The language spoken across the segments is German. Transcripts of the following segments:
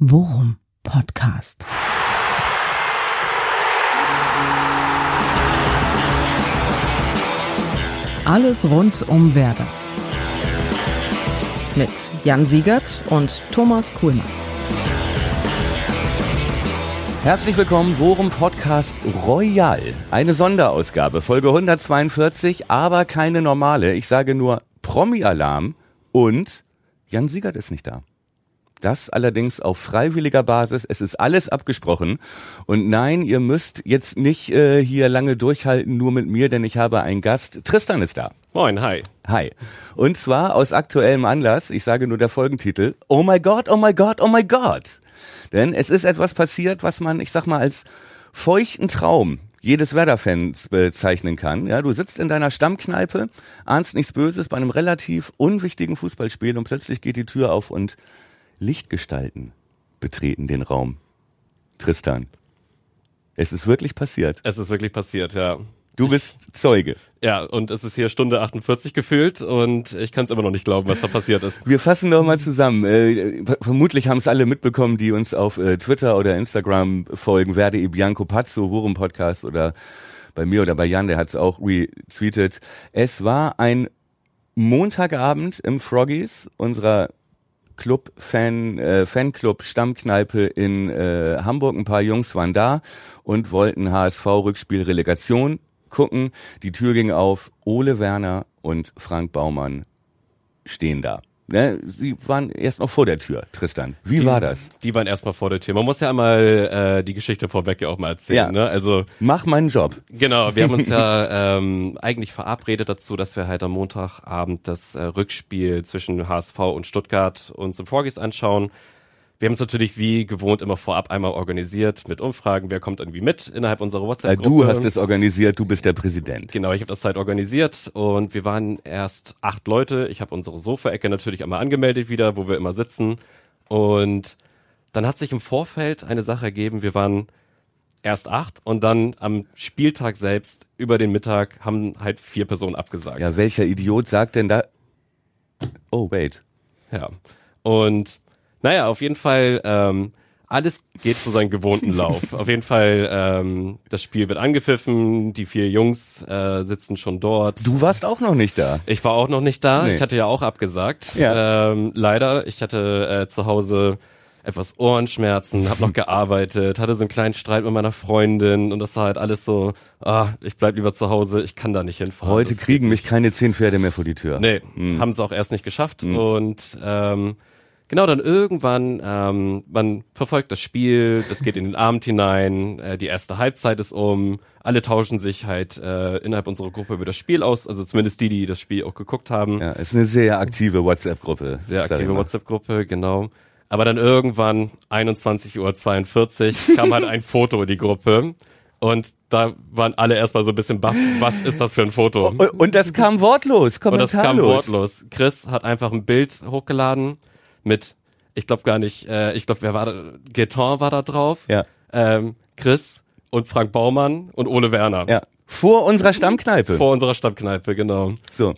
Worum Podcast. Alles rund um Werder. Mit Jan Siegert und Thomas Kuhlmann. Herzlich willkommen, Worum Podcast Royal. Eine Sonderausgabe, Folge 142, aber keine normale. Ich sage nur Promi-Alarm und Jan Siegert ist nicht da. Das allerdings auf freiwilliger Basis. Es ist alles abgesprochen. Und nein, ihr müsst jetzt nicht äh, hier lange durchhalten, nur mit mir, denn ich habe einen Gast. Tristan ist da. Moin, hi. Hi. Und zwar aus aktuellem Anlass, ich sage nur der Folgentitel, Oh my God, oh my God, oh my God. Denn es ist etwas passiert, was man, ich sag mal, als feuchten Traum jedes Werder-Fans bezeichnen kann. Ja, du sitzt in deiner Stammkneipe, ahnst nichts Böses bei einem relativ unwichtigen Fußballspiel und plötzlich geht die Tür auf und Lichtgestalten betreten den Raum. Tristan. Es ist wirklich passiert. Es ist wirklich passiert, ja. Du bist Zeuge. Ja, und es ist hier Stunde 48 gefühlt und ich kann es immer noch nicht glauben, was da passiert ist. Wir fassen doch mal zusammen. Äh, vermutlich haben es alle mitbekommen, die uns auf äh, Twitter oder Instagram folgen. Werde e Bianco Pazzo, Worum Podcast oder bei mir oder bei Jan, der hat es auch retweetet. Es war ein Montagabend im Froggies, unserer Club Fan äh, Fanclub Stammkneipe in äh, Hamburg. Ein paar Jungs waren da und wollten HSV Rückspiel Relegation gucken. Die Tür ging auf. Ole Werner und Frank Baumann stehen da. Ne, sie waren erst noch vor der Tür, Tristan. Wie die, war das? Die waren erst mal vor der Tür. Man muss ja einmal äh, die Geschichte vorweg ja auch mal erzählen. Ja. Ne? Also mach meinen Job. Genau, wir haben uns ja ähm, eigentlich verabredet dazu, dass wir halt am Montagabend das äh, Rückspiel zwischen HSV und Stuttgart uns im Vorgis anschauen. Wir haben es natürlich wie gewohnt immer vorab einmal organisiert mit Umfragen, wer kommt irgendwie mit innerhalb unserer WhatsApp-Gruppe. Du hast es organisiert, du bist der Präsident. Genau, ich habe das halt organisiert und wir waren erst acht Leute. Ich habe unsere Sofaecke natürlich einmal angemeldet wieder, wo wir immer sitzen. Und dann hat sich im Vorfeld eine Sache ergeben. Wir waren erst acht und dann am Spieltag selbst über den Mittag haben halt vier Personen abgesagt. Ja, welcher Idiot sagt denn da? Oh, wait. Ja. Und naja, auf jeden Fall, ähm, alles geht zu seinem gewohnten Lauf. auf jeden Fall, ähm, das Spiel wird angepfiffen, die vier Jungs äh, sitzen schon dort. Du warst auch noch nicht da. Ich war auch noch nicht da. Nee. Ich hatte ja auch abgesagt. Ja. Ähm, leider, ich hatte äh, zu Hause etwas Ohrenschmerzen, habe noch gearbeitet, hatte so einen kleinen Streit mit meiner Freundin und das war halt alles so, ah, ich bleib lieber zu Hause, ich kann da nicht hinfahren. Heute das kriegen mich keine zehn Pferde mehr vor die Tür. Nee, hm. haben sie auch erst nicht geschafft hm. und ähm, Genau, dann irgendwann, ähm, man verfolgt das Spiel, das geht in den Abend hinein, äh, die erste Halbzeit ist um, alle tauschen sich halt äh, innerhalb unserer Gruppe über das Spiel aus, also zumindest die, die das Spiel auch geguckt haben. Ja, ist eine sehr aktive WhatsApp-Gruppe. Sehr aktive WhatsApp-Gruppe, genau. Aber dann irgendwann, 21.42 Uhr, kam halt ein Foto in die Gruppe. Und da waren alle erstmal so ein bisschen baff. Was ist das für ein Foto? Und, und das kam wortlos, kommentarlos. Und das kam wortlos. Chris hat einfach ein Bild hochgeladen mit, ich glaube gar nicht, äh, ich glaube, wer war da? Geton war da drauf. Ja. Ähm, Chris und Frank Baumann und Ole Werner. Ja. Vor unserer Stammkneipe. Vor unserer Stammkneipe, genau. So.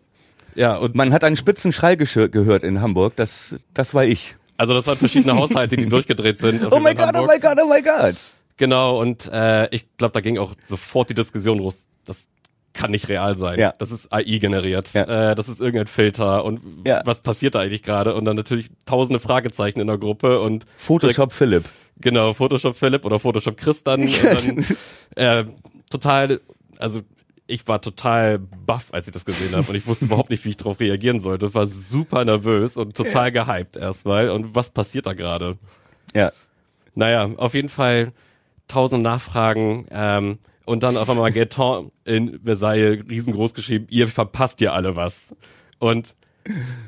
Ja, und man hat einen spitzen Schrei gehört in Hamburg. Das, das war ich. Also das waren verschiedene Haushalte, die durchgedreht sind. Oh mein Gott, oh mein Gott, oh mein Gott. Genau, und äh, ich glaube, da ging auch sofort die Diskussion los. Das kann nicht real sein. Ja. Das ist AI generiert. Ja. Äh, das ist irgendein Filter und ja. was passiert da eigentlich gerade? Und dann natürlich tausende Fragezeichen in der Gruppe und Photoshop direkt, Philipp. Genau, Photoshop Philipp oder Photoshop Chris dann. dann äh, total, also ich war total baff, als ich das gesehen habe und ich wusste überhaupt nicht, wie ich darauf reagieren sollte. War super nervös und total gehypt erstmal. Und was passiert da gerade? Ja. Naja, auf jeden Fall tausend Nachfragen. Ähm, und dann auf einmal Gaetan in Versailles riesengroß geschrieben, ihr verpasst ja alle was. Und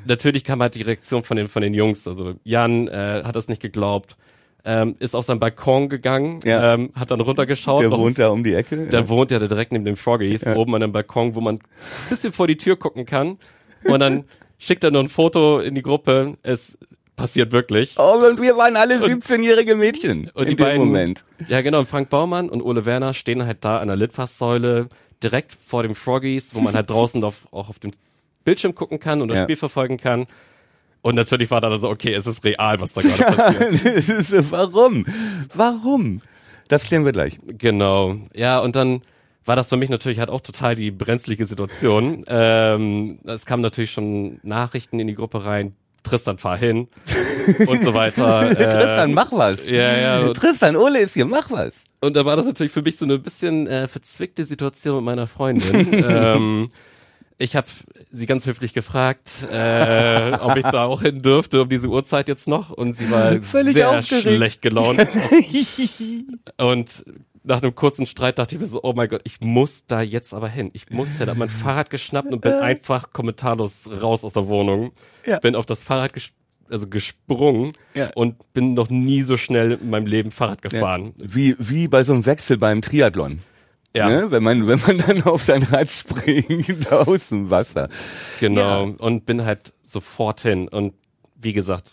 natürlich kam halt die Reaktion von den, von den Jungs. Also Jan äh, hat das nicht geglaubt. Ähm, ist auf seinen Balkon gegangen, ja. ähm, hat dann runtergeschaut. Der wohnt da um die Ecke. Der ja. wohnt ja direkt neben dem Froggies, ja. oben an dem Balkon, wo man ein bisschen vor die Tür gucken kann. Und dann schickt er nur ein Foto in die Gruppe. Es passiert wirklich. Oh, und wir waren alle 17-jährige Mädchen und in dem beiden, Moment. Ja, genau. Und Frank Baumann und Ole Werner stehen halt da an der Litfaßsäule direkt vor dem Froggies, wo man halt draußen auf, auch auf den Bildschirm gucken kann und das ja. Spiel verfolgen kann. Und natürlich war dann so, okay, es ist real, was da gerade passiert. ist, warum? Warum? Das klären wir gleich. Genau. Ja, und dann war das für mich natürlich halt auch total die brenzlige Situation. Ähm, es kamen natürlich schon Nachrichten in die Gruppe rein. Tristan, fahr hin und so weiter. Äh, Tristan, mach was. Ja, ja. Tristan, Ole ist hier, mach was. Und da war das natürlich für mich so eine bisschen äh, verzwickte Situation mit meiner Freundin. ähm, ich habe sie ganz höflich gefragt, äh, ob ich da auch hin dürfte um diese Uhrzeit jetzt noch. Und sie war Völlig sehr aufgeregt. schlecht gelaunt. und nach einem kurzen Streit dachte ich mir so, oh mein Gott, ich muss da jetzt aber hin. Ich muss hin. Hab mein Fahrrad geschnappt und bin einfach kommentarlos raus aus der Wohnung. Ja. Bin auf das Fahrrad ges also gesprungen Ja. und bin noch nie so schnell in meinem Leben Fahrrad Ja. gefahren. Wie, wie bei so einem Wechsel beim Triathlon. Ja. Ne? Wenn man, wenn man dann auf sein Rad springt aus dem Wasser. Genau. Ja. Und bin halt sofort hin. Und wie gesagt,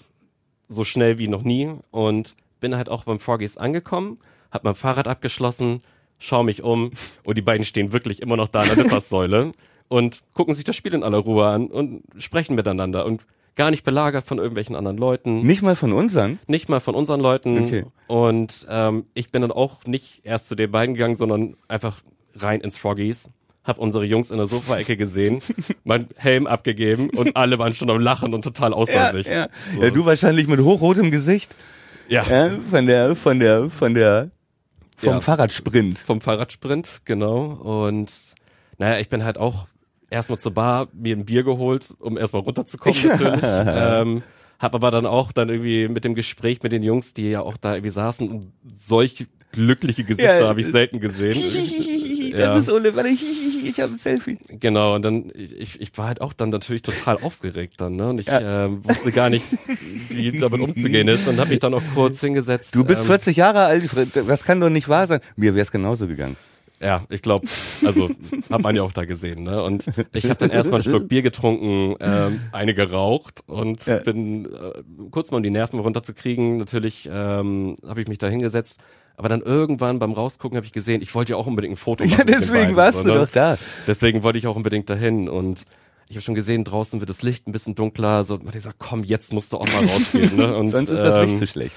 so schnell wie noch nie. Und bin halt auch beim Vorgehs angekommen, hab mein Fahrrad abgeschlossen, schau mich um und die beiden stehen wirklich immer noch da an der Litfaßsäule und gucken sich das Spiel in aller Ruhe an und sprechen miteinander und gar nicht belagert von irgendwelchen anderen Leuten Nicht mal von unseren. nicht mal von unseren Leuten. Okay. Und ähm, ich bin dann auch nicht erst zu den beiden gegangen, sondern einfach rein ins Froggies. Hab unsere Jungs in der Sofaecke gesehen, mein Helm abgegeben und alle waren schon am Lachen und total außer Ja, sich. ja. So. ja, du wahrscheinlich mit hochrotem Gesicht. Ja, Ja, von der, von der, von der, vom Ja. Fahrradsprint. vom Fahrradsprint, genau. Und naja, ich bin halt auch erstmal zur Bar, mir ein Bier geholt, um erstmal runterzukommen natürlich. ähm, hab aber dann auch dann irgendwie mit dem Gespräch mit den Jungs, die ja auch da irgendwie saßen und solch glückliche Gesichter Ja. habe ich selten gesehen. Das Ja. ist Ole, warte, ich habe ein Selfie. Genau, und dann, ich, ich war halt auch dann natürlich total aufgeregt dann, ne? Und ich Ja. ähm, wusste gar nicht, wie damit umzugehen ist und habe mich dann auch kurz hingesetzt. Du bist ähm, 40 Jahre alt, das kann doch nicht wahr sein. Mir wäre es genauso gegangen. Ja, ich glaube, also hat man ja auch da gesehen, ne? Und ich habe dann erstmal einen Schluck Bier getrunken, ähm, eine geraucht und Ja. bin äh, kurz mal um die Nerven runterzukriegen. Natürlich ähm, habe ich mich da hingesetzt. Aber dann irgendwann beim Rausgucken habe ich gesehen, ich wollte ja auch unbedingt ein Foto machen. Ja, deswegen warst du ne? doch da. Deswegen wollte ich auch unbedingt dahin und ich habe schon gesehen, draußen wird das Licht ein bisschen dunkler. So, und ich gesagt, komm, jetzt musst du auch mal rausgehen. Ne? Und, Sonst ist das ähm, nicht so schlecht.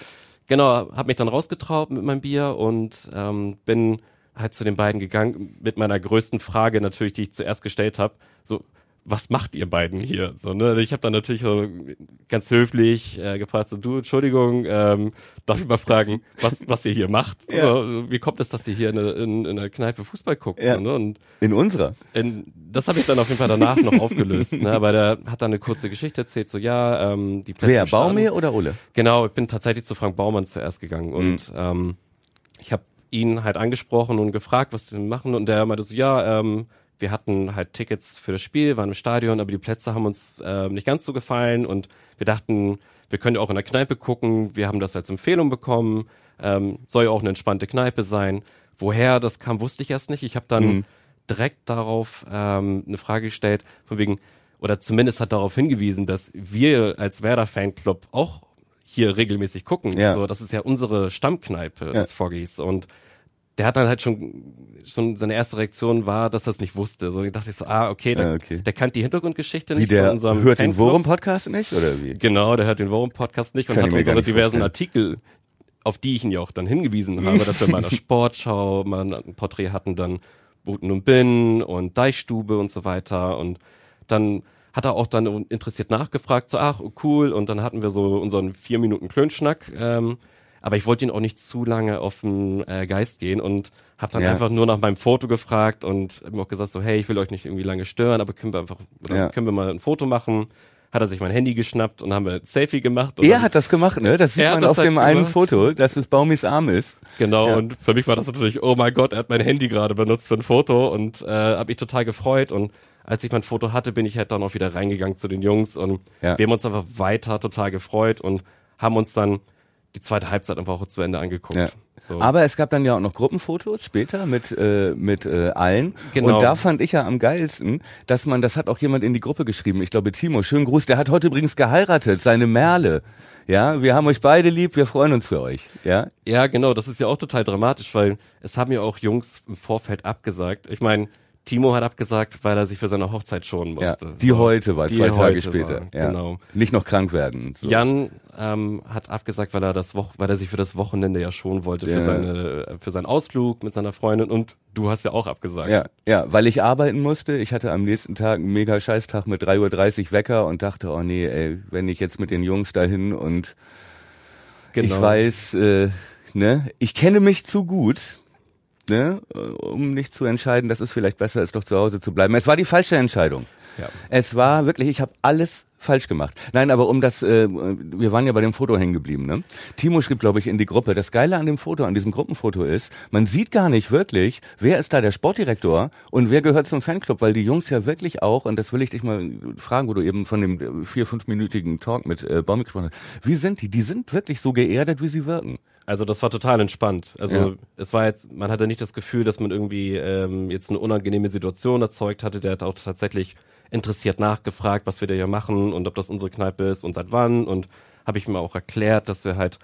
Genau, habe mich dann rausgetraut mit meinem Bier und ähm, bin halt zu den beiden gegangen mit meiner größten Frage natürlich, die ich zuerst gestellt habe. So, was macht ihr beiden hier? So, ne? Ich habe dann natürlich so ganz höflich äh, gefragt, so du, Entschuldigung, ähm, darf ich mal fragen, was, was ihr hier macht? Ja. So, wie kommt es, dass ihr hier in, in, in einer Kneipe Fußball guckt? Ja. Ne? Und In unserer. in, das habe ich dann auf jeden Fall danach noch aufgelöst. Ne? Aber der hat dann eine kurze Geschichte erzählt, so ja, ähm, die Plätze Wer, Baumir oder Ole? Genau, ich bin tatsächlich zu Frank Baumann zuerst gegangen und ähm, ich habe ihn halt angesprochen und gefragt, was wir machen und der meinte so, ja, ähm, wir hatten halt Tickets für das Spiel, waren im Stadion, aber die Plätze haben uns ähm, nicht ganz so gefallen und wir dachten, wir können ja auch in der Kneipe gucken, wir haben das als Empfehlung bekommen, ähm, soll ja auch eine entspannte Kneipe sein. Woher das kam, wusste ich erst nicht. Ich habe dann direkt darauf ähm, eine Frage gestellt, von wegen, oder zumindest hat darauf hingewiesen, dass wir als Werder Fanclub auch hier regelmäßig gucken. Ja. So, das ist ja unsere Stammkneipe Ja. des Foggies und der hat dann halt schon, schon seine erste Reaktion war, dass er es nicht wusste. So, ich dachte ich so, ah, okay, der, Ah, okay. der kannte die Hintergrundgeschichte Wie nicht der von unserem hört den Fanclub. Worum-Podcast nicht, oder wie? Genau, der hört den Worum-Podcast nicht und Kann hat unsere diversen vorstellen. Artikel, auf die ich ihn ja auch dann hingewiesen habe, dass wir mal in der Sportschau mal ein Porträt hatten, dann Buten und Bin und Deichstube und so weiter und dann hat er auch dann interessiert nachgefragt, so ach cool und dann hatten wir so unseren vier Minuten Klönschnack, ähm, aber ich wollte ihn auch nicht zu lange auf den äh, Geist gehen und habe dann Ja. einfach nur nach meinem Foto gefragt und ihm auch gesagt so hey ich will euch nicht irgendwie lange stören, aber können wir einfach oder Ja. können wir mal ein Foto machen? Hat er sich mein Handy geschnappt und haben wir ein Selfie gemacht. Und Er hat das gemacht, ne? Das sieht man auf halt dem einen gemacht. Foto, dass es Baumis Arm ist. Genau, Ja. und für mich war das natürlich, oh mein Gott, er hat mein Handy gerade benutzt für ein Foto und äh, habe mich total gefreut. Und als ich mein Foto hatte, bin ich halt dann auch wieder reingegangen zu den Jungs und wir haben uns einfach weiter total gefreut und haben uns dann die zweite Halbzeit einfach auch zu Ende angeguckt. Ja. So. Aber es gab dann ja auch noch Gruppenfotos später mit äh, mit äh, allen. Genau. Und da fand ich ja am geilsten, dass man, das hat auch jemand in die Gruppe geschrieben. Ich glaube Timo, schönen Gruß. Der hat heute übrigens geheiratet, seine Merle. Ja, wir haben euch beide lieb, wir freuen uns für euch. Ja, Ja, genau, das ist ja auch total dramatisch, weil es haben ja auch Jungs im Vorfeld abgesagt. Ich meine, Timo hat abgesagt, weil er sich für seine Hochzeit schonen Ja, musste. die heute war, Die zwei Tage später. war, ja. genau. Nicht noch krank werden. So. Jan ähm, hat abgesagt, weil er das Woch weil er sich für das Wochenende ja schonen wollte Ja. für seine für seinen Ausflug mit seiner Freundin und du hast ja auch abgesagt. Ja, ja, weil ich arbeiten musste. Ich hatte am nächsten Tag einen mega Scheißtag mit 3.30 Uhr Wecker und dachte, oh nee, ey, wenn ich jetzt mit den Jungs dahin und genau. ich weiß, äh, ne, ich kenne mich zu gut, ne, um nicht zu entscheiden, dass es vielleicht besser ist, doch zu Hause zu bleiben. Es war die falsche Entscheidung. Ja. Es war wirklich, ich habe alles falsch gemacht. Nein, aber um das, äh, wir waren ja bei dem Foto hängen geblieben, ne? Timo schrieb, glaube ich, in die Gruppe. Das Geile an dem Foto, an diesem Gruppenfoto ist, man sieht gar nicht wirklich, wer ist da der Sportdirektor und wer gehört zum Fanclub, weil die Jungs ja wirklich auch, und das will ich dich mal fragen, wo du eben von dem vier, fünfminütigen Talk mit äh, Baumi gesprochen hast. Wie sind die? Die sind wirklich so geerdet, wie sie wirken. Also das war total entspannt. Also Ja. es war jetzt, man hatte nicht das Gefühl, dass man irgendwie ähm, jetzt eine unangenehme Situation erzeugt hatte. Der hat auch tatsächlich interessiert nachgefragt, was wir da hier machen und ob das unsere Kneipe ist und seit wann. Und habe ich mir auch erklärt, dass wir halt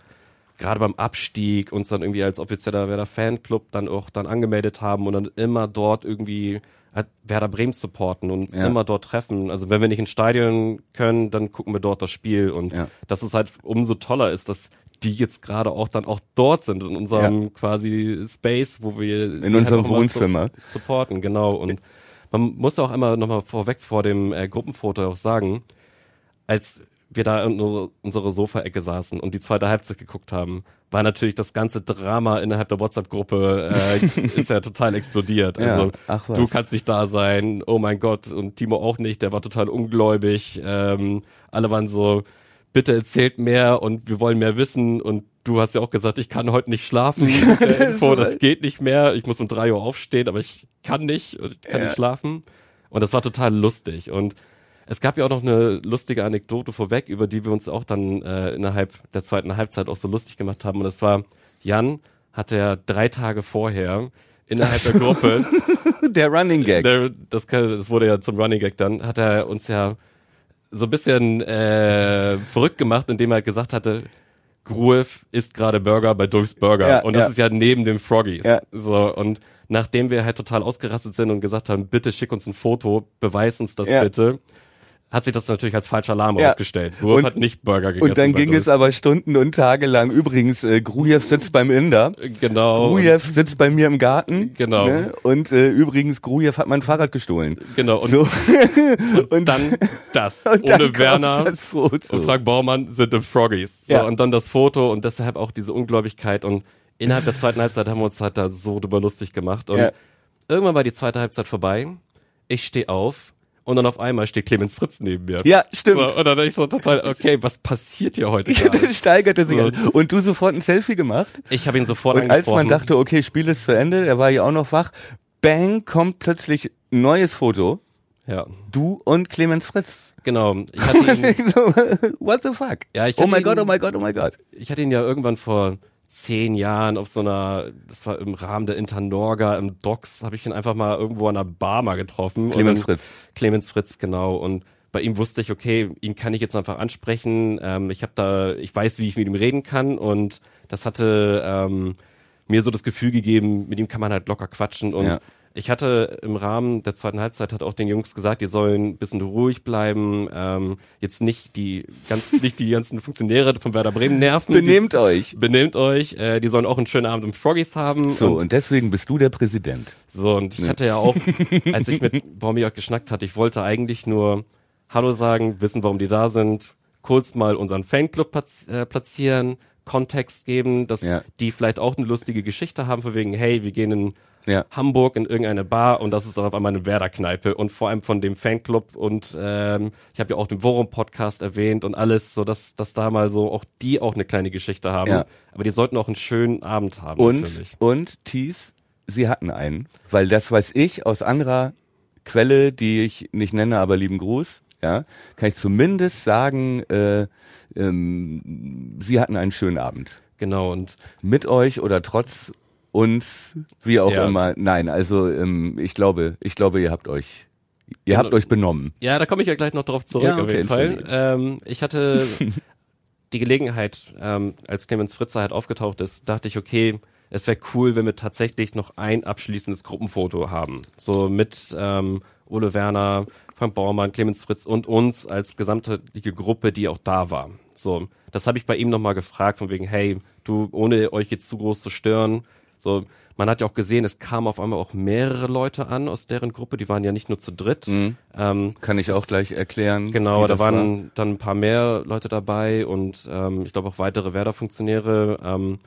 gerade beim Abstieg uns dann irgendwie als offizieller Werder Fanclub dann auch dann angemeldet haben und dann immer dort irgendwie halt Werder Bremen supporten und uns Ja. immer dort treffen. Also wenn wir nicht ins Stadion können, dann gucken wir dort das Spiel und Ja. dass es halt umso toller ist, dass die jetzt gerade auch dann auch dort sind in unserem quasi Space, wo wir halt unserem mal Wohnzimmer. su- supporten, genau. Und man muss auch immer nochmal vorweg vor dem äh, Gruppenfoto auch sagen, als wir da in unsere- Sofaecke saßen und die zweite Halbzeit geguckt haben, war natürlich das ganze Drama innerhalb der WhatsApp-Gruppe äh, ist ja total explodiert. Ja, Also ach was. du kannst nicht da sein, oh mein Gott, und Timo auch nicht, der war total ungläubig. Ähm, alle waren so, bitte erzählt mehr und wir wollen mehr wissen und du hast ja auch gesagt, ich kann heute nicht schlafen. Der Info, das geht nicht mehr. Ich muss um drei Uhr aufstehen, aber ich kann nicht und ich kann nicht schlafen. Und das war total lustig. Und es gab ja auch noch eine lustige Anekdote vorweg, über die wir uns auch dann äh, innerhalb der zweiten Halbzeit auch so lustig gemacht haben. Und das war, Jan hat ja drei Tage vorher innerhalb der Gruppe, Der Running Gag. der, das, das wurde ja zum Running Gag dann, hat er uns ja so ein bisschen äh, verrückt gemacht, indem er gesagt hatte, Gruev isst gerade Burger bei Dulfs Burger. Ja, und das ja. ist ja neben dem Froggies. Ja. So, und nachdem wir halt total ausgerastet sind und gesagt haben, bitte schick uns ein Foto, beweis uns das bitte, hat sich das natürlich als falscher Alarm Ja. aufgestellt. Und- hat nicht Burger gegessen. Und dann ging es aber Stunden und Tage lang. Übrigens, äh, Grujew sitzt beim Inder. Genau. Grujew sitzt bei mir im Garten. Genau. Ne? Und äh, übrigens, Grujew hat mein Fahrrad gestohlen. Genau. Und, so. und dann das. und dann ohne kommt Werner. Das Foto. und Frank Baumann sind im Froggies. So, Ja. Und dann das Foto und deshalb auch diese Ungläubigkeit. Und innerhalb der zweiten Halbzeit haben wir uns halt da so drüber lustig gemacht. Und Ja. irgendwann war die zweite Halbzeit vorbei. Ich stehe auf und dann auf einmal steht Clemens Fritz neben mir. Ja, stimmt. So, und dann dachte ich so total, okay, was passiert hier heute gerade? steigerte sich. So. Und du sofort ein Selfie gemacht. Ich habe ihn sofort Und als man dachte, okay, Spiel ist zu Ende, er war ja auch noch wach, bang, kommt plötzlich ein neues Foto. ja, Du und Clemens Fritz. genau. Ich hatte ihn, what the fuck? Ja, ich oh hatte mein ihn- Gott, oh mein Gott, oh mein Gott. ich hatte ihn ja irgendwann vor zehn Jahren auf so einer, das war im Rahmen der Internorga im Docks, habe ich ihn einfach mal irgendwo an einer Bar mal getroffen. Clemens Fritz. Clemens Fritz, genau. Und bei ihm wusste ich, okay, ihn kann ich jetzt einfach ansprechen. Ähm, ich habe da, ich weiß, wie ich mit ihm reden kann und das hatte ähm, mir so das Gefühl gegeben, mit ihm kann man halt locker quatschen und Ja. Ich hatte im Rahmen der zweiten Halbzeit hat auch den Jungs gesagt, die sollen ein bisschen ruhig bleiben, ähm, jetzt nicht die ganz nicht die ganzen Funktionäre von Werder Bremen nerven. Benehmt Die- euch. Benehmt euch, äh, die sollen auch einen schönen Abend im Froggies haben. So, und und deswegen bist du der Präsident. so, und ich hatte ja auch, als ich mit auch geschnackt hatte, ich wollte eigentlich nur Hallo sagen, wissen, warum die da sind, kurz mal unseren Fanclub platz, äh, platzieren, Kontext geben, dass Ja. die vielleicht auch eine lustige Geschichte haben, von wegen, hey, wir gehen in Ja. Hamburg in irgendeine Bar und das ist dann auf einmal eine Werder-Kneipe und vor allem von dem Fanclub und ähm, ich habe ja auch den Worum-Podcast erwähnt und alles, so dass, dass da mal so auch die auch eine kleine Geschichte haben. Ja. Aber die sollten auch einen schönen Abend haben, Und, natürlich. und Thies, sie hatten einen. Weil das weiß ich aus anderer Quelle, die ich nicht nenne, aber lieben Gruß, ja, kann ich zumindest sagen, äh, ähm, sie hatten einen schönen Abend. Genau, und Mit euch oder trotz uns, wie auch Ja. immer. Nein, also ähm, ich glaube, ich glaube, ihr habt euch, ihr habt euch benommen. Ja, da komme ich ja gleich noch drauf zurück, Ja, auf okay, jeden Fall. Ähm, ich hatte die Gelegenheit, ähm, als Clemens Fritzer halt aufgetaucht ist, dachte ich, okay, es wäre cool, wenn wir tatsächlich noch ein abschließendes Gruppenfoto haben. So mit ähm, Ole Werner, Frank Baumann, Clemens Fritz und uns als gesamtheitliche Gruppe, die auch da war. So, das habe ich bei ihm nochmal gefragt, von wegen, hey, du, ohne euch jetzt zu groß zu stören, so, man hat ja auch gesehen, es kamen auf einmal auch mehrere Leute an aus deren Gruppe, die waren ja nicht nur zu dritt. Mhm. Ähm, Kann ich auch gleich erklären. Genau, da waren war. dann ein paar mehr Leute dabei und ähm, ich glaube auch weitere Werder-Funktionäre. Ähm,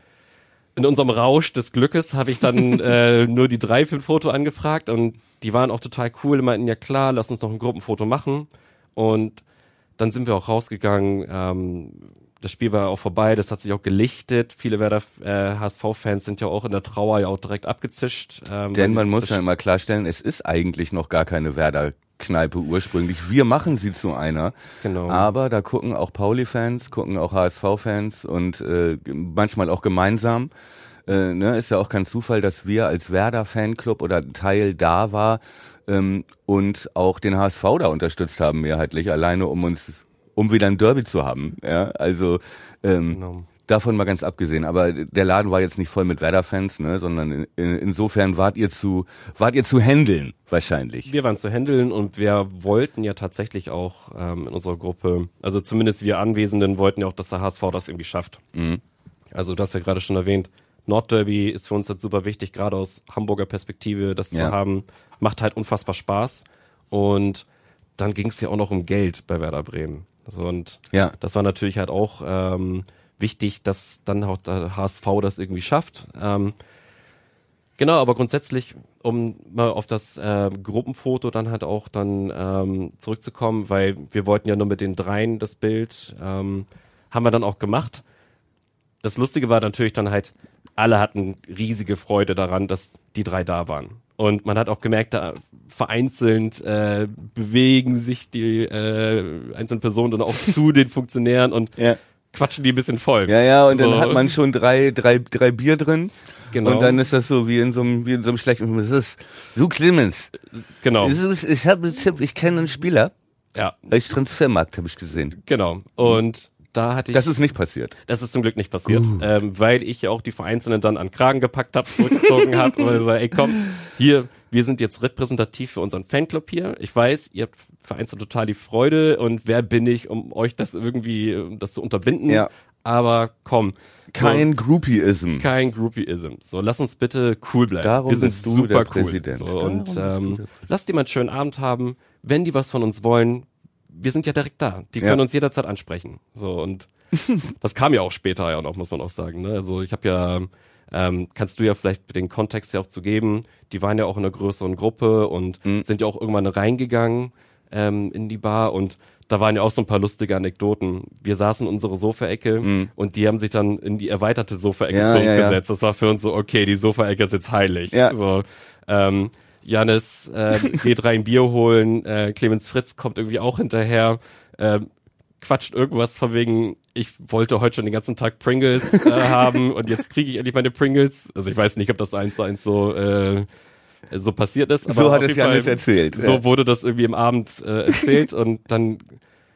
in unserem Rausch des Glückes habe ich dann äh, nur die drei für ein Foto angefragt und die waren auch total cool, die meinten, ja klar, lass uns noch ein Gruppenfoto machen. Und dann sind wir auch rausgegangen. Ähm, das Spiel war auch vorbei, das hat sich auch gelichtet. Viele Werder äh, HSV-Fans sind ja auch in der Trauer ja auch direkt abgezischt. Ähm, Denn man muss ja immer klarstellen, es ist eigentlich noch gar keine Werder Kneipe ursprünglich. Wir machen sie zu einer. Genau. Aber da gucken auch Pauli-Fans, gucken auch HSV-Fans und äh, manchmal auch gemeinsam. Äh, ne, ist ja auch kein Zufall, dass wir als Werder-Fanclub oder Teil da war ähm, und auch den HSV da unterstützt haben mehrheitlich, alleine um uns, um wieder ein Derby zu haben. Ja, also ähm, genau. Davon mal ganz abgesehen, aber der Laden war jetzt nicht voll mit Werder-Fans, ne, sondern in, in, insofern wart ihr zu, wart ihr zu handeln wahrscheinlich. Wir waren zu handeln und wir wollten ja tatsächlich auch ähm, in unserer Gruppe, also zumindest wir Anwesenden wollten ja auch, dass der HSV das irgendwie schafft. Mhm. Also du hast ja gerade schon erwähnt, Nordderby ist für uns jetzt super wichtig, gerade aus Hamburger Perspektive, das ja. zu haben, macht halt unfassbar Spaß und dann ging es ja auch noch um Geld bei Werder Bremen. Also und ja. das war natürlich halt auch ähm, wichtig, dass dann auch der HSV das irgendwie schafft. Ähm, genau, aber grundsätzlich, um mal auf das äh, Gruppenfoto dann halt auch dann ähm, zurückzukommen, weil wir wollten ja nur mit den dreien das Bild, ähm, haben wir dann auch gemacht. Das Lustige war natürlich dann halt, alle hatten riesige Freude daran, dass die drei da waren. Und man hat auch gemerkt, da vereinzelt äh, bewegen sich die äh, einzelnen Personen dann auch zu den Funktionären und ja quatschen die ein bisschen voll. Ja, ja, und so. dann hat man schon drei, drei, drei Bier drin. Genau. Und dann ist das so wie in so einem, wie in so einem schlechten Film. Das ist so Clemens. Genau. Ist, ich habe, ich kenne einen Spieler. Ja. Als Transfermarkt habe ich gesehen. Genau. Und da hatte ich. Das ist nicht passiert. Das ist zum Glück nicht passiert, ähm, weil ich ja auch die Vereinzelten dann an Kragen gepackt habe, zurückgezogen habe und gesagt, ey komm, hier, wir sind jetzt repräsentativ für unseren Fanclub hier. Ich weiß, ihr habt vereinzelt total die Freude und wer bin ich, um euch das irgendwie, das zu unterbinden. Ja. Aber komm. Kein so, Groupieism. Kein Groupieism. So, lass uns bitte cool bleiben. Darum wir sind bist du super der cool. Präsident. So, und ähm, lasst die mal einen schönen Abend haben. Wenn die was von uns wollen, wir sind ja direkt da. Die können ja. uns jederzeit ansprechen. So und das kam ja auch später ja noch, muss man auch sagen. Ne? Also ich habe ja, ähm, kannst du ja vielleicht den Kontext ja auch zu geben. Die waren ja auch in einer größeren Gruppe und mhm. sind ja auch irgendwann reingegangen ähm, in die Bar und da waren ja auch so ein paar lustige Anekdoten. Wir saßen in unserer Sofaecke mhm. und die haben sich dann in die erweiterte Sofaecke ja, zu uns ja, gesetzt. Ja. Das war für uns so, okay, die Sofaecke ist jetzt heilig. Ja. So, ähm, Janis äh, geht rein Bier holen, äh, Clemens Fritz kommt irgendwie auch hinterher, äh, quatscht irgendwas von wegen, ich wollte heute schon den ganzen Tag Pringles äh, haben und jetzt kriege ich endlich meine Pringles. Also ich weiß nicht, ob das eins zu eins so äh, so passiert ist. Aber so hat es Janis erzählt. So ja. wurde das irgendwie im Abend äh, erzählt und dann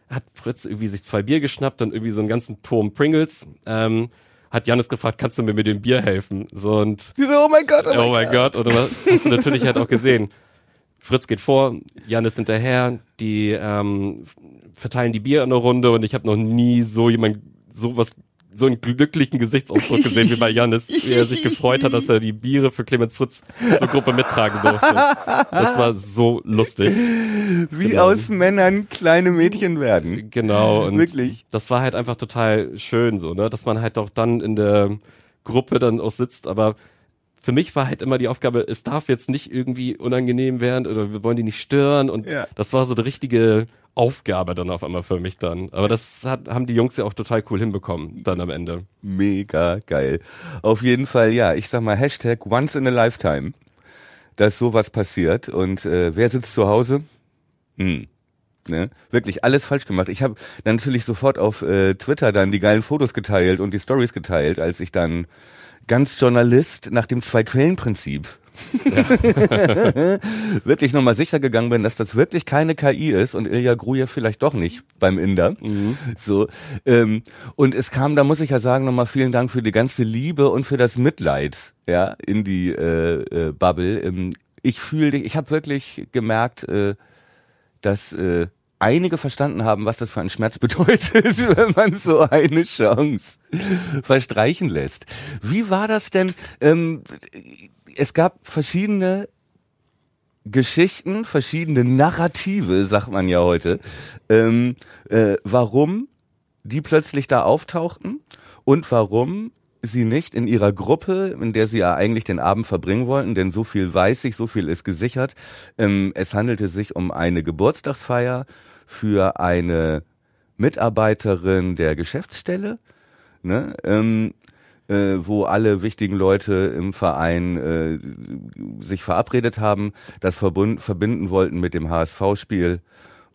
hat Fritz irgendwie sich zwei Bier geschnappt und irgendwie so einen ganzen Turm Pringles. Ähm, hat Janis gefragt, kannst du mir mit dem Bier helfen? So und so, oh mein Gott, oh, oh mein Gott. Gott. Und hast du natürlich halt auch gesehen. Fritz geht vor, Janis hinterher, die ähm, verteilen die Bier in der Runde und ich habe noch nie so jemand sowas so einen glücklichen Gesichtsausdruck gesehen wie bei Janis, wie er sich gefreut hat, dass er die Biere für Clemens Fritz zur Gruppe mittragen durfte. Das war so lustig. Wie genau. aus Männern kleine Mädchen werden. Genau. Und Wirklich. Das war halt einfach total schön so, ne, dass man halt auch dann in der Gruppe dann auch sitzt, aber für mich war halt immer die Aufgabe, es darf jetzt nicht irgendwie unangenehm werden oder wir wollen die nicht stören und ja. das war so die richtige Aufgabe dann auf einmal für mich dann. Aber das hat, haben die Jungs ja auch total cool hinbekommen dann am Ende. Mega geil. Auf jeden Fall, ja, ich sag mal Hashtag once in a lifetime, dass sowas passiert und äh, wer sitzt zu Hause? Hm. Ne? Wirklich alles falsch gemacht. Ich habe natürlich sofort auf äh, Twitter dann die geilen Fotos geteilt und die Stories geteilt, als ich dann ganz Journalist nach dem Zwei-Quellen-Prinzip Ja. wirklich nochmal sicher gegangen bin, dass das wirklich keine KI ist und Ilya Grujew vielleicht doch nicht beim Inder. Mhm. So ähm, und es kam, da muss ich ja sagen, nochmal vielen Dank für die ganze Liebe und für das Mitleid, ja, in die äh, äh, Bubble. Ähm, ich fühle dich, ich habe wirklich gemerkt, äh, dass äh, einige verstanden haben, was das für ein Schmerz bedeutet, wenn man so eine Chance verstreichen lässt. Wie war das denn? Ähm, es gab verschiedene Geschichten, verschiedene Narrative, sagt man ja heute, ähm, äh, warum die plötzlich da auftauchten und warum sie nicht in ihrer Gruppe, in der sie ja eigentlich den Abend verbringen wollten, denn so viel weiß ich, so viel ist gesichert. Ähm, es handelte sich um eine Geburtstagsfeier für eine Mitarbeiterin der Geschäftsstelle, ne, ähm, äh, wo alle wichtigen Leute im Verein äh, sich verabredet haben, das verbund, verbinden wollten mit dem HSV-Spiel.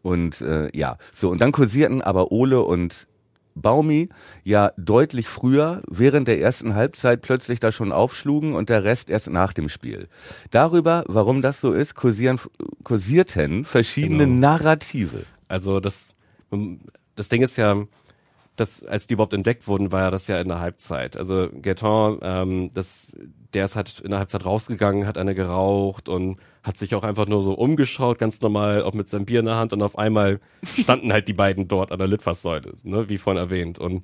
Und äh, ja, so, und dann kursierten aber Ole und Baumi ja deutlich früher während der ersten Halbzeit plötzlich da schon aufschlugen und der Rest erst nach dem Spiel. Darüber, warum das so ist, kursieren, kursierten verschiedene genau. Narrative. Also das, das Ding ist ja, dass als die überhaupt entdeckt wurden, war ja das ja in der Halbzeit. Also Gaetan, ähm, das, der ist halt in der Halbzeit rausgegangen, hat eine geraucht und hat sich auch einfach nur so umgeschaut, ganz normal, auch mit seinem Bier in der Hand und auf einmal standen halt die beiden dort an der Litfaßsäule, ne, wie vorhin erwähnt. Und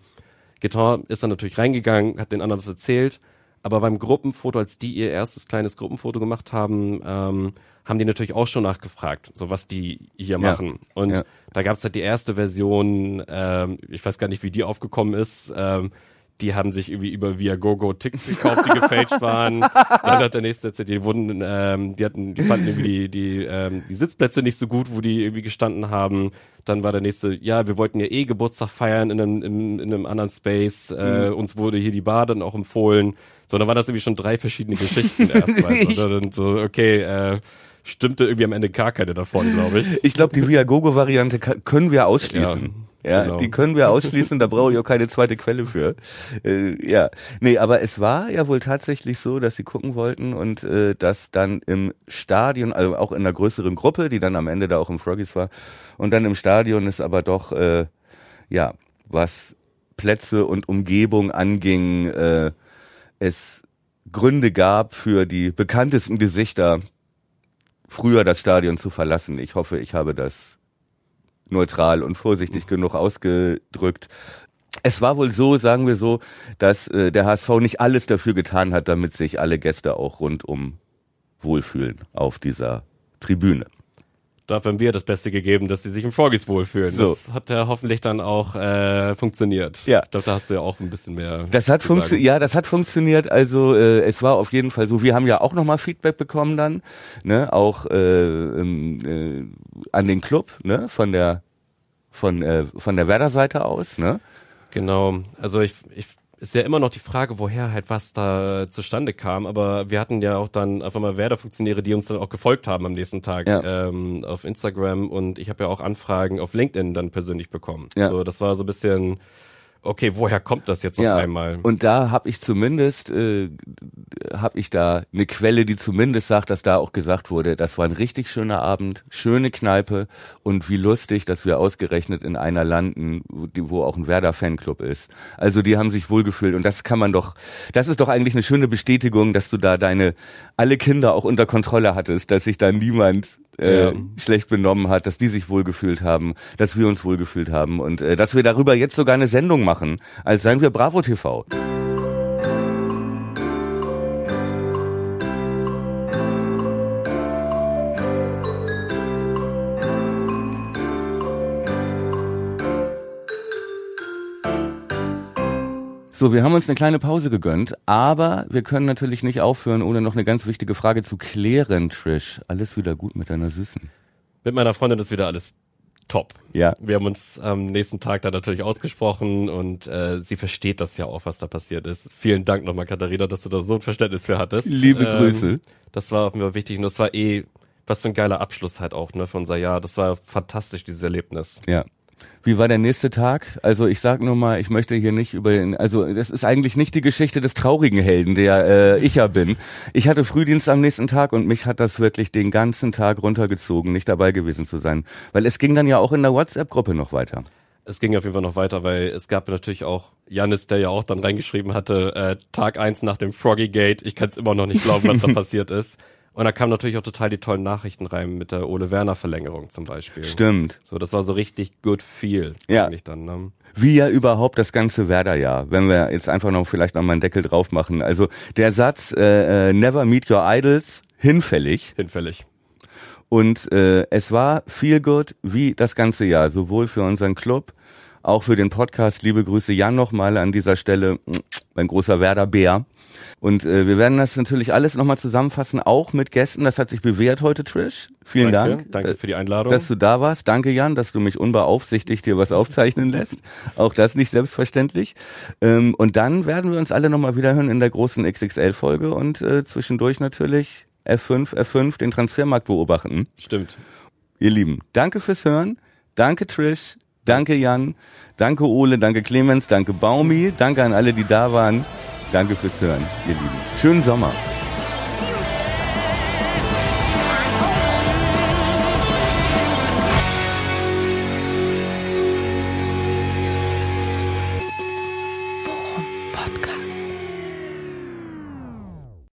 Gaetan ist dann natürlich reingegangen, hat den anderen das erzählt, aber beim Gruppenfoto, als die ihr erstes kleines Gruppenfoto gemacht haben, ähm, haben die natürlich auch schon nachgefragt, so was die hier machen. Und ja. da gab es halt die erste Version, ähm, ich weiß gar nicht, wie die aufgekommen ist. Ähm, die haben sich irgendwie über Viagogo Tickets gekauft, die gefälscht waren. Dann hat der nächste erzählt, die wurden, ähm, die hatten, die fanden irgendwie die, die, ähm, die Sitzplätze nicht so gut, wo die irgendwie gestanden haben. Dann war der nächste, ja, wir wollten ja eh Geburtstag feiern in einem, in, in einem anderen Space. Äh, mhm. Uns wurde hier die Bar dann auch empfohlen. So, dann waren das irgendwie schon drei verschiedene Geschichten erstmal. so, dann so, okay, äh, stimmte irgendwie am Ende gar keine davon, glaube ich. Ich glaube, die Viagogo-Variante können wir ausschließen. Ja, ja genau. die können wir ausschließen, da brauche ich auch keine zweite Quelle für. Äh, ja, nee, aber es war ja wohl tatsächlich so, dass sie gucken wollten und äh, dass dann im Stadion, also auch in einer größeren Gruppe, die dann am Ende da auch im Froggies war, und dann im Stadion ist aber doch, äh, ja, was Plätze und Umgebung anging, äh, es Gründe gab für die bekanntesten Gesichter früher das Stadion zu verlassen. Ich hoffe, ich habe das neutral und vorsichtig genug ausgedrückt. Es war wohl so, sagen wir so, dass äh, der HSV nicht alles dafür getan hat, damit sich alle Gäste auch rundum wohlfühlen auf dieser Tribüne dafür haben wir das Beste gegeben, dass sie sich im Froggies wohlfühlen. So. Das hat ja hoffentlich dann auch äh, funktioniert. Ja. Ich glaube, da hast du ja auch ein bisschen mehr. Das hat funktioniert, ja, das hat funktioniert. Also äh, es war auf jeden Fall so. Wir haben ja auch nochmal Feedback bekommen dann, ne, auch äh, äh, an den Club, ne, von der von äh, von der Werder-Seite aus, ne. Genau. Also ich ich ist ja immer noch die Frage, woher halt was da zustande kam. Aber wir hatten ja auch dann einfach mal Werder-Funktionäre, die uns dann auch gefolgt haben am nächsten Tag ja. ähm, auf Instagram. Und ich habe ja auch Anfragen auf LinkedIn dann persönlich bekommen. Ja. So, das war so ein bisschen okay, woher kommt das jetzt ja, auf einmal? Und da habe ich zumindest, äh, habe ich da eine Quelle, die zumindest sagt, dass da auch gesagt wurde, das war ein richtig schöner Abend, schöne Kneipe und wie lustig, dass wir ausgerechnet in einer landen, wo, wo auch ein Werder-Fanclub ist. Also die haben sich wohlgefühlt und das kann man doch, das ist doch eigentlich eine schöne Bestätigung, dass du da deine alle Kinder auch unter Kontrolle hattest, dass sich da niemand äh, ja. schlecht benommen hat, dass die sich wohlgefühlt haben, dass wir uns wohlgefühlt haben und äh, dass wir darüber jetzt sogar eine Sendung machen, als seien wir Bravo TV. So, wir haben uns eine kleine Pause gegönnt, aber wir können natürlich nicht aufhören, ohne noch eine ganz wichtige Frage zu klären, Trish. Alles wieder gut mit deiner Süßen? Mit meiner Freundin ist wieder alles top. Ja. Wir haben uns am nächsten Tag da natürlich ausgesprochen und äh, sie versteht das ja auch, was da passiert ist. Vielen Dank nochmal, Katharina, dass du da so ein Verständnis für hattest. Liebe ähm, Grüße. Das war mir wichtig und das war eh, was für ein geiler Abschluss halt auch, ne, von unser Jahr. Das war fantastisch, dieses Erlebnis. Ja. Wie war der nächste Tag? Also ich sag nur mal, ich möchte hier nicht über den, also das ist eigentlich nicht die Geschichte des traurigen Helden, der äh, ich ja bin. Ich hatte Frühdienst am nächsten Tag und mich hat das wirklich den ganzen Tag runtergezogen, nicht dabei gewesen zu sein. Weil es ging dann ja auch in der WhatsApp-Gruppe noch weiter. Es ging auf jeden Fall noch weiter, weil es gab natürlich auch Janis, der ja auch dann reingeschrieben hatte, äh, Tag eins nach dem Froggy Gate, ich kann es immer noch nicht glauben, was da passiert ist. Und da kamen natürlich auch total die tollen Nachrichten rein mit der Ole Werner Verlängerung zum Beispiel. Stimmt. So, das war so richtig good feel. Ja. Dann, ne? Wie ja überhaupt das ganze Werder-Jahr, wenn wir jetzt einfach noch vielleicht noch mal einen Deckel drauf machen. Also der Satz, äh, äh, never meet your idols, hinfällig. Hinfällig. Und äh, es war viel gut wie das ganze Jahr, sowohl für unseren Club, auch für den Podcast. Liebe Grüße Jan nochmal an dieser Stelle, mein großer Werder-Bär. Und äh, wir werden das natürlich alles nochmal zusammenfassen, auch mit Gästen. Das hat sich bewährt heute, Trish. Vielen Danke, Dank. Danke für die Einladung. Dass du da warst. Danke, Jan, dass du mich unbeaufsichtigt dir was aufzeichnen lässt. Auch das nicht selbstverständlich. Ähm, und dann werden wir uns alle nochmal wieder hören in der großen XXL-Folge und äh, zwischendurch natürlich F5, F5, den Transfermarkt beobachten. Stimmt. Ihr Lieben, danke fürs Hören. Danke, Trish. Danke, Jan. Danke, Ole. Danke, Clemens. Danke, Baumi. Danke an alle, die da waren. Danke fürs Hören, ihr Lieben. Schönen Sommer.